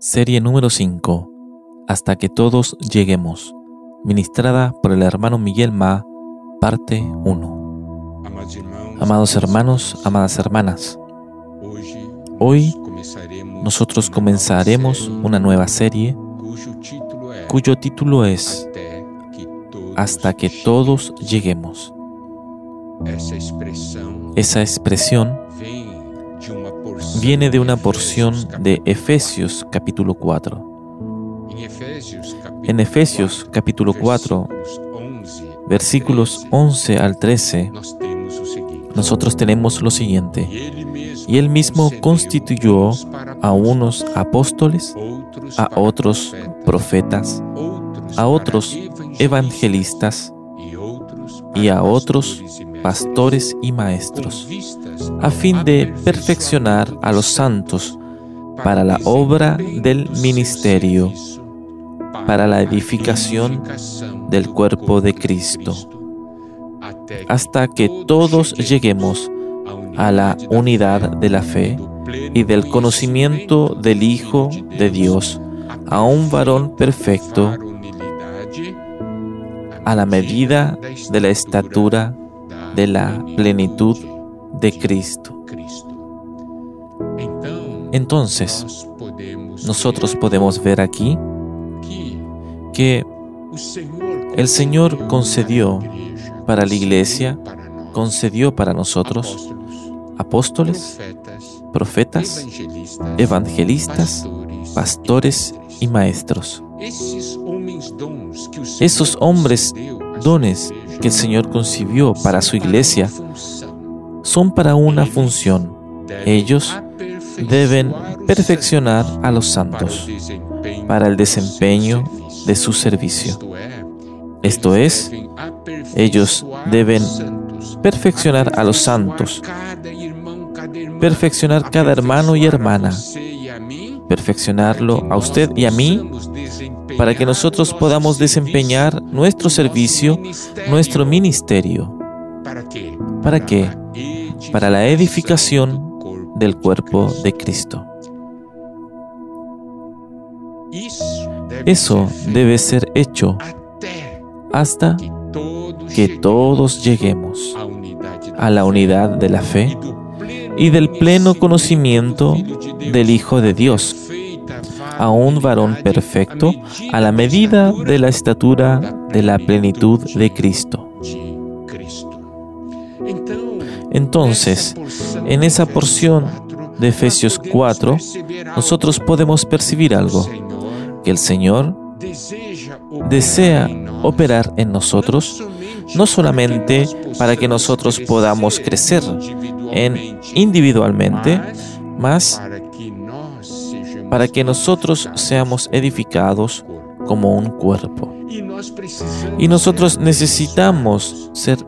Serie número 5. Hasta que todos lleguemos. Ministrada por el hermano Miguel Ma, parte 1. Amados hermanos, amadas hermanas, hoy nosotros comenzaremos una nueva serie cuyo título es Hasta que todos lleguemos. Esa expresión viene de una porción de Efesios capítulo 4. En Efesios capítulo 4, versículos 11 al 13, nosotros tenemos lo siguiente. Y él mismo constituyó a unos apóstoles, a otros profetas, a otros evangelistas y a otros pastores y maestros, a fin de perfeccionar a los santos para la obra del ministerio, para la edificación del cuerpo de Cristo, hasta que todos lleguemos a la unidad de la fe y del conocimiento del Hijo de Dios, a un varón perfecto, a la medida de la estatura de la plenitud de Cristo. Entonces, nosotros podemos ver aquí que el Señor concedió para la iglesia, concedió para nosotros apóstoles, profetas, evangelistas, pastores y maestros. Esos hombres dones que el Señor concibió para su iglesia son para una función. Ellos deben perfeccionar a los santos para el desempeño de su servicio. Esto es, ellos deben perfeccionar a los santos, perfeccionar cada hermano y hermana, perfeccionarlo a usted y a mí para que nosotros podamos desempeñar nuestro servicio, nuestro ministerio. ¿Para qué? Para la edificación del cuerpo de Cristo. Eso debe ser hecho hasta que todos lleguemos a la unidad de la fe y del pleno conocimiento del Hijo de Dios a un varón perfecto a la medida de la estatura de la plenitud de Cristo. Entonces, en esa porción de Efesios 4, nosotros podemos percibir algo, que el Señor desea operar en nosotros, no solamente para que nosotros podamos crecer en individualmente, más para que nosotros seamos edificados como un cuerpo. Y nosotros necesitamos ser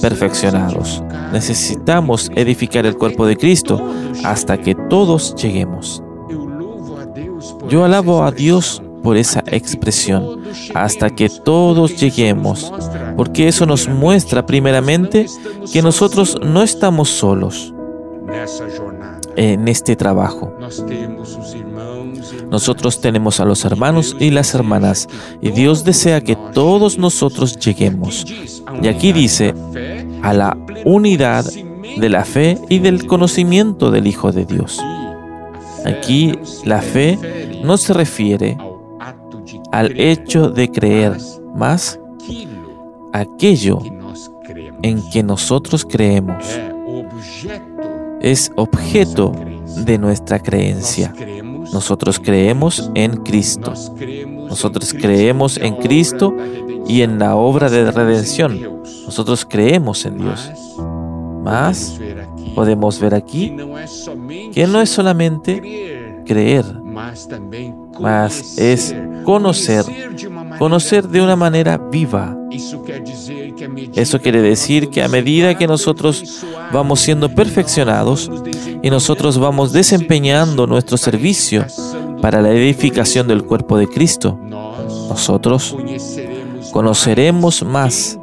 perfeccionados. Necesitamos edificar el cuerpo de Cristo hasta que todos lleguemos. Yo alabo a Dios por esa expresión, hasta que todos lleguemos, porque eso nos muestra primeramente que nosotros no estamos solos en este trabajo. Nosotros tenemos a los hermanos y las hermanas y Dios desea que todos nosotros lleguemos. Y aquí dice, a la unidad de la fe y del conocimiento del Hijo de Dios. Aquí la fe no se refiere al hecho de creer, más aquello en que nosotros creemos es objeto de nuestra creencia. Nosotros creemos en Cristo. Nosotros creemos en Cristo y en la obra de redención. Nosotros creemos en Dios. Más podemos ver aquí que no es solamente creer, más es conocer, conocer de una manera viva. Eso quiere decir que a medida que nosotros vamos siendo perfeccionados y nosotros vamos desempeñando nuestro servicio para la edificación del cuerpo de Cristo, nosotros conoceremos más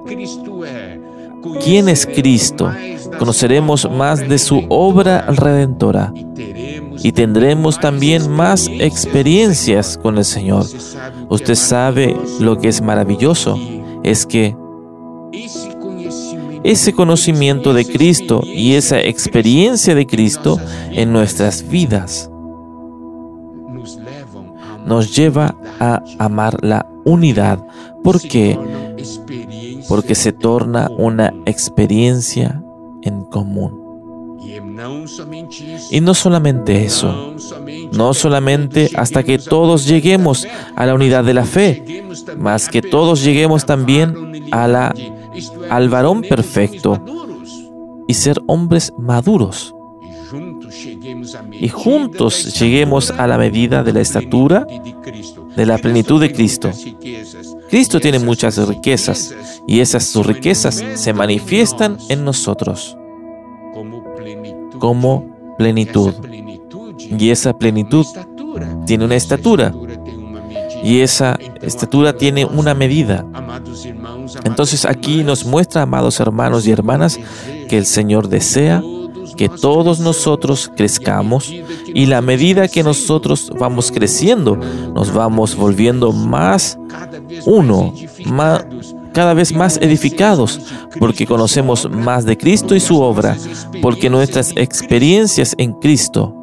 quién es Cristo, conoceremos más de su obra redentora y tendremos también más experiencias con el Señor. Usted sabe lo que es maravilloso, es que ese conocimiento de Cristo y esa experiencia de Cristo en nuestras vidas nos lleva a amar la unidad. ¿Por qué? Porque se torna una experiencia en común. Y no solamente eso, no solamente hasta que todos lleguemos a la unidad de la fe, más que todos lleguemos también a la, al varón perfecto y ser hombres maduros. Y juntos lleguemos a la medida de la estatura de la plenitud de Cristo. Cristo tiene muchas riquezas y esas sus riquezas se manifiestan en nosotros como plenitud. Y esa plenitud tiene una estatura. Y esa estatura tiene una medida. Entonces aquí nos muestra, amados hermanos y hermanas, que el Señor desea que todos nosotros crezcamos y la medida que nosotros vamos creciendo, nos vamos volviendo más uno, más, cada vez más edificados, porque conocemos más de Cristo y su obra, porque nuestras experiencias en Cristo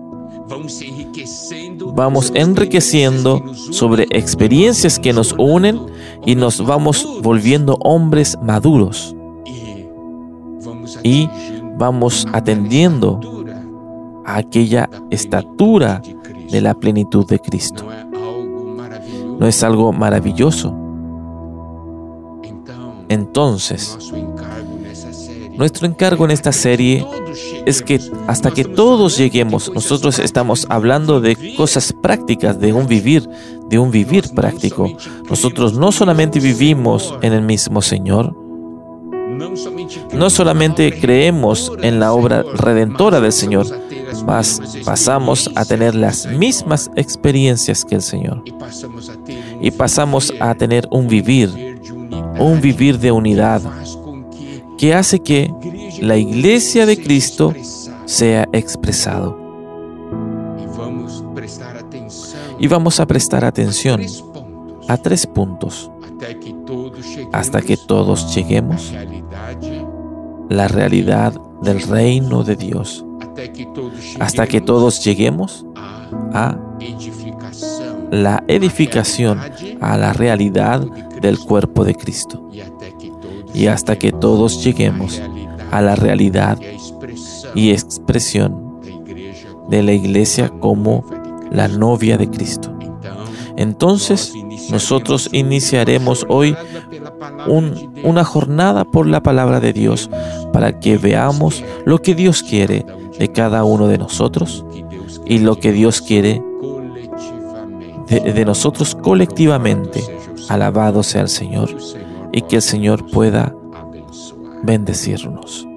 vamos enriqueciendo sobre experiencias que nos unen y nos vamos volviendo hombres maduros. Y vamos atendiendo a aquella estatura de la plenitud de Cristo. ¿No es algo maravilloso? Entonces, nuestro encargo en esta serie es que hasta que todos lleguemos, nosotros estamos hablando de cosas prácticas, de un vivir, de un vivir práctico. Nosotros no solamente vivimos en el mismo Señor, no solamente creemos en la obra redentora del Señor, mas pasamos a tener las mismas experiencias que el Señor. Y pasamos a tener un vivir un vivir de unidad que hace que la iglesia de Cristo sea expresado. Y vamos a prestar atención a tres puntos hasta que todos lleguemos la realidad del reino de Dios, hasta que todos lleguemos a la edificación, a la realidad del cuerpo de Cristo. Y hasta que todos lleguemos a la realidad y expresión de la iglesia como la novia de Cristo. Entonces nosotros iniciaremos hoy una jornada por la palabra de Dios para que veamos lo que Dios quiere de cada uno de nosotros y lo que Dios quiere de nosotros colectivamente Alabado sea el Señor y que el Señor pueda bendecirnos.